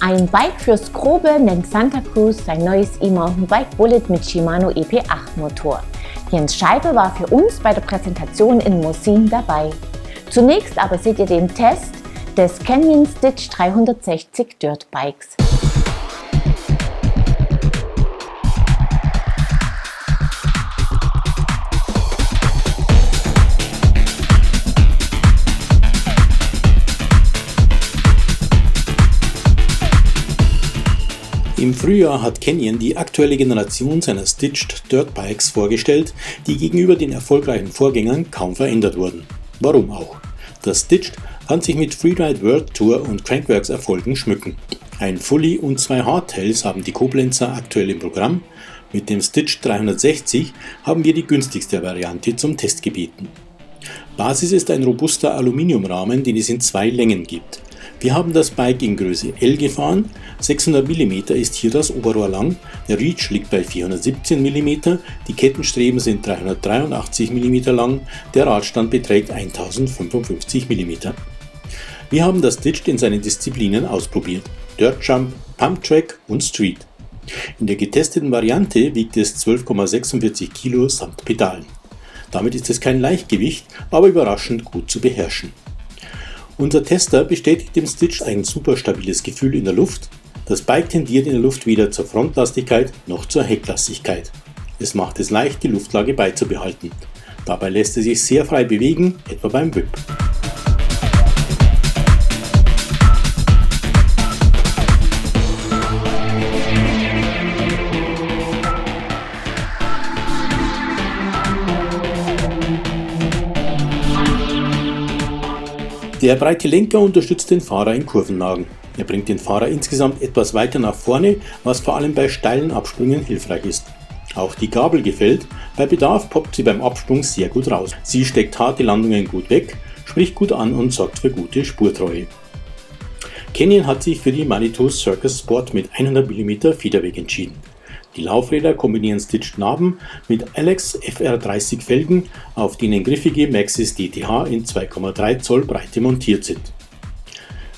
Ein Bike fürs Grobe nennt Santa Cruz sein neues E-Mountain Bike Bullet mit Shimano EP8 Motor. Jens Scheibe war für uns bei der Präsentation in Mosin dabei. Zunächst aber seht ihr den Test des Canyon Stitch 360 Dirt Bikes. Im Frühjahr hat Canyon die aktuelle Generation seiner Stitched Dirt Bikes vorgestellt, die gegenüber den erfolgreichen Vorgängern kaum verändert wurden. Warum auch? Das Stitched kann sich mit Freeride World Tour und Crankworks Erfolgen schmücken. Ein Fully und zwei Hardtails haben die Koblenzer aktuell im Programm. Mit dem Stitch 360 haben wir die günstigste Variante zum Test gebeten. Basis ist ein robuster Aluminiumrahmen, den es in zwei Längen gibt. Wir haben das Bike in Größe L gefahren, 600 mm ist hier das Oberrohr lang, der Reach liegt bei 417 mm, die Kettenstreben sind 383 mm lang, der Radstand beträgt 1055 mm. Wir haben das Ditched in seinen Disziplinen ausprobiert, Dirt Jump, Pump Track und Street. In der getesteten Variante wiegt es 12,46 Kilo samt Pedalen. Damit ist es kein Leichtgewicht, aber überraschend gut zu beherrschen. Unser Tester bestätigt dem Stitch ein super stabiles Gefühl in der Luft. Das Bike tendiert in der Luft weder zur Frontlastigkeit noch zur Hecklastigkeit. Es macht es leicht, die Luftlage beizubehalten. Dabei lässt es sich sehr frei bewegen, etwa beim Whip. Der breite Lenker unterstützt den Fahrer in Kurvenlagen. Er bringt den Fahrer insgesamt etwas weiter nach vorne, was vor allem bei steilen Absprüngen hilfreich ist. Auch die Gabel gefällt, bei Bedarf poppt sie beim Absprung sehr gut raus. Sie steckt harte Landungen gut weg, spricht gut an und sorgt für gute Spurtreue. Canyon hat sich für die Manitou Circus Sport mit 100 mm Federweg entschieden. Die Laufräder kombinieren Stitched Narben mit Alex FR30 Felgen, auf denen griffige Maxis DTH in 2,3 Zoll Breite montiert sind.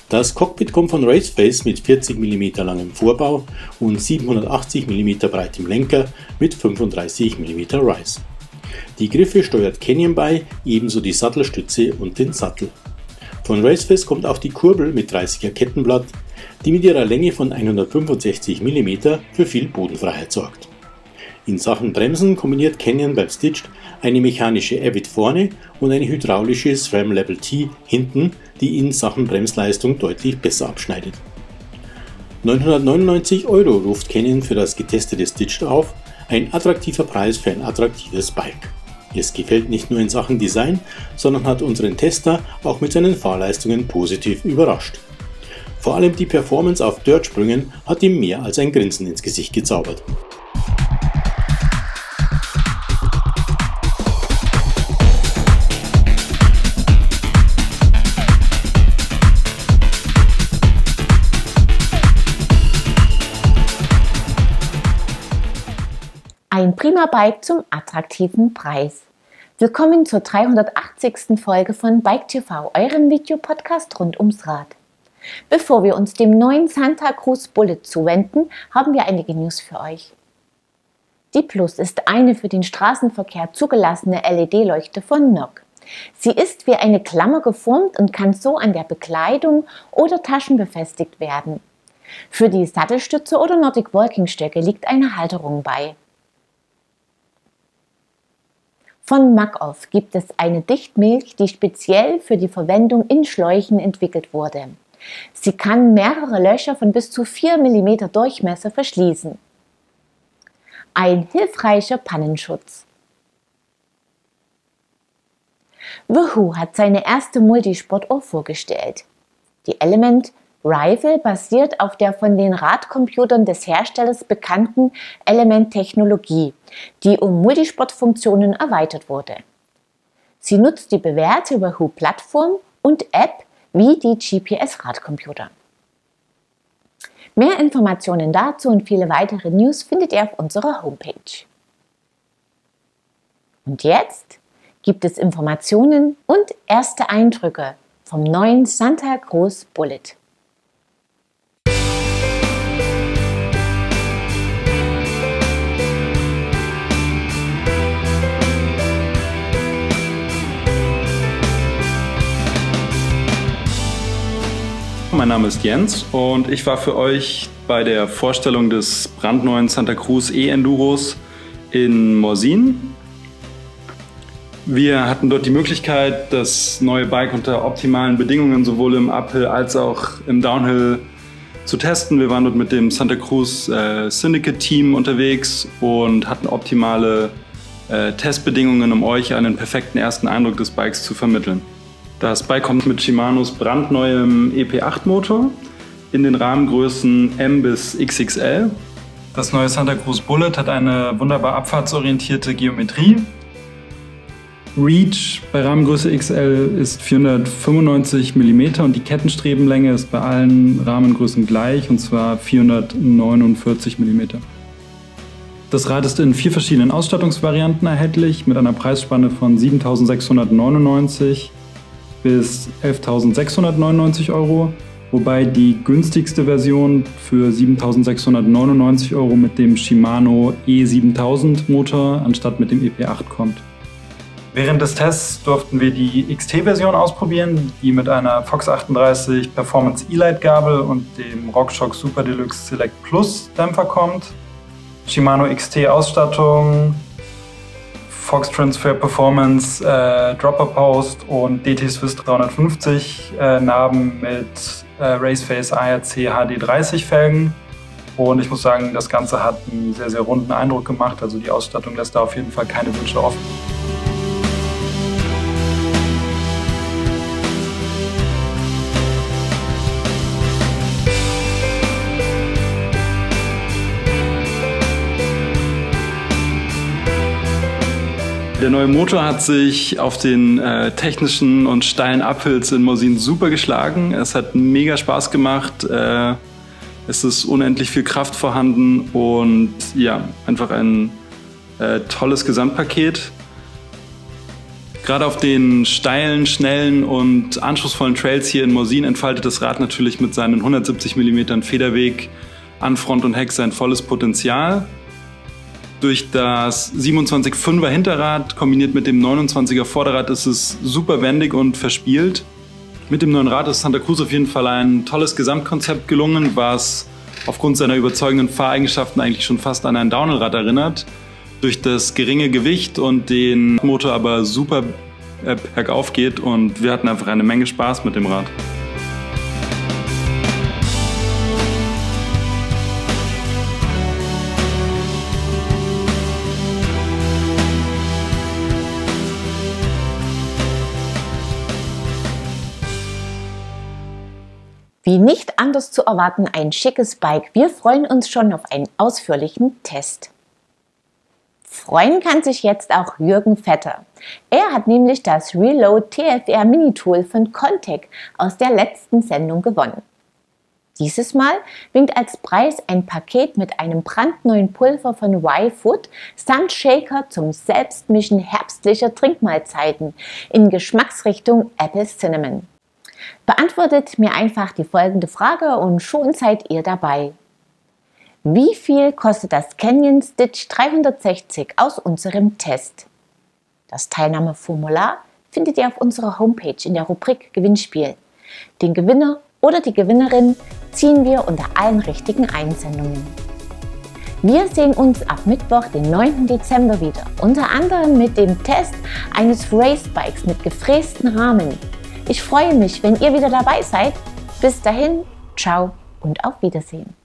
Das Cockpit kommt von Raceface mit 40 mm langem Vorbau und 780 mm breitem Lenker mit 35 mm Rise. Die Griffe steuert Canyon bei, ebenso die Sattelstütze und den Sattel. Von Raceface kommt auch die Kurbel mit 30er Kettenblatt, die mit ihrer Länge von 165 mm für viel Bodenfreiheit sorgt. In Sachen Bremsen kombiniert Canyon beim Stitched eine mechanische Avid vorne und eine hydraulische SRAM Level T hinten, die in Sachen Bremsleistung deutlich besser abschneidet. 999 Euro ruft Canyon für das getestete Stitched auf, ein attraktiver Preis für ein attraktives Bike. Es gefällt nicht nur in Sachen Design, sondern hat unseren Tester auch mit seinen Fahrleistungen positiv überrascht. Vor allem die Performance auf Dirtsprüngen hat ihm mehr als ein Grinsen ins Gesicht gezaubert. Ein prima Bike zum attraktiven Preis. Willkommen zur 380. Folge von Bike TV, eurem Videopodcast rund ums Rad. Bevor wir uns dem neuen Santa Cruz Bullet zuwenden, haben wir einige News für euch. Die Plus ist eine für den Straßenverkehr zugelassene LED-Leuchte von NOC. Sie ist wie eine Klammer geformt und kann so an der Bekleidung oder Taschen befestigt werden. Für die Sattelstütze oder Nordic Walking Stöcke liegt eine Halterung bei. Von Macoff gibt es eine Dichtmilch, die speziell für die Verwendung in Schläuchen entwickelt wurde. Sie kann mehrere Löcher von bis zu 4 mm Durchmesser verschließen. Ein hilfreicher Pannenschutz. Woohoo hat seine erste Multisportuhr vorgestellt. Die Element Rival basiert auf der von den Radcomputern des Herstellers bekannten Element-Technologie, die um Multisportfunktionen erweitert wurde. Sie nutzt die bewährte Wahoo-Plattform und App wie die GPS-Radcomputer. Mehr Informationen dazu und viele weitere News findet ihr auf unserer Homepage. Und jetzt gibt es Informationen und erste Eindrücke vom neuen Santa Cruz Bullet. Mein Name ist Jens und ich war für euch bei der Vorstellung des brandneuen Santa Cruz E-Enduros in Morsin. Wir hatten dort die Möglichkeit, das neue Bike unter optimalen Bedingungen sowohl im Uphill als auch im Downhill zu testen. Wir waren dort mit dem Santa Cruz äh, Syndicate Team unterwegs und hatten optimale äh, Testbedingungen, um euch einen perfekten ersten Eindruck des Bikes zu vermitteln. Das Bike kommt mit Shimanos brandneuem EP8 Motor in den Rahmengrößen M bis XXL. Das neue Santa Cruz Bullet hat eine wunderbar abfahrtsorientierte Geometrie. Reach bei Rahmengröße XL ist 495 mm und die Kettenstrebenlänge ist bei allen Rahmengrößen gleich und zwar 449 mm. Das Rad ist in vier verschiedenen Ausstattungsvarianten erhältlich mit einer Preisspanne von 7.699 bis 11.699 Euro, wobei die günstigste Version für 7.699 Euro mit dem Shimano E7000 Motor anstatt mit dem EP8 kommt. Während des Tests durften wir die XT-Version ausprobieren, die mit einer Fox 38 Performance E-Lite Gabel und dem RockShox Super Deluxe Select Plus Dämpfer kommt. Shimano XT Ausstattung, Fox Transfer Performance, äh, Dropper Post und DT Swiss 350 äh, Narben mit äh, Raceface ARC HD30 Felgen. Und ich muss sagen, das Ganze hat einen sehr, sehr runden Eindruck gemacht. Also die Ausstattung lässt da auf jeden Fall keine Wünsche offen. Der neue Motor hat sich auf den äh, technischen und steilen Uphills in Morsin super geschlagen. Es hat mega Spaß gemacht. Äh, es ist unendlich viel Kraft vorhanden und ja, einfach ein äh, tolles Gesamtpaket. Gerade auf den steilen, schnellen und anspruchsvollen Trails hier in Morsin entfaltet das Rad natürlich mit seinen 170 mm Federweg an Front und Heck sein volles Potenzial. Durch das 27,5er Hinterrad kombiniert mit dem 29er Vorderrad ist es super wendig und verspielt. Mit dem neuen Rad ist Santa Cruz auf jeden Fall ein tolles Gesamtkonzept gelungen, was aufgrund seiner überzeugenden Fahreigenschaften eigentlich schon fast an ein Downhill-Rad erinnert. Durch das geringe Gewicht und den Motor aber super äh, bergauf geht und wir hatten einfach eine Menge Spaß mit dem Rad. Wie nicht anders zu erwarten, ein schickes Bike. Wir freuen uns schon auf einen ausführlichen Test. Freuen kann sich jetzt auch Jürgen Vetter. Er hat nämlich das Reload TFR Mini Tool von Contec aus der letzten Sendung gewonnen. Dieses Mal winkt als Preis ein Paket mit einem brandneuen Pulver von Y-Food samt Shaker zum Selbstmischen herbstlicher Trinkmahlzeiten in Geschmacksrichtung Apple Cinnamon. Beantwortet mir einfach die folgende Frage und schon seid ihr dabei. Wie viel kostet das Canyon Stitch 360 aus unserem Test? Das Teilnahmeformular findet ihr auf unserer Homepage in der Rubrik Gewinnspiel. Den Gewinner oder die Gewinnerin ziehen wir unter allen richtigen Einsendungen. Wir sehen uns ab Mittwoch, den 9. Dezember wieder, unter anderem mit dem Test eines Racebikes mit gefrästen Rahmen ich freue mich, wenn ihr wieder dabei seid. Bis dahin, ciao und auf Wiedersehen.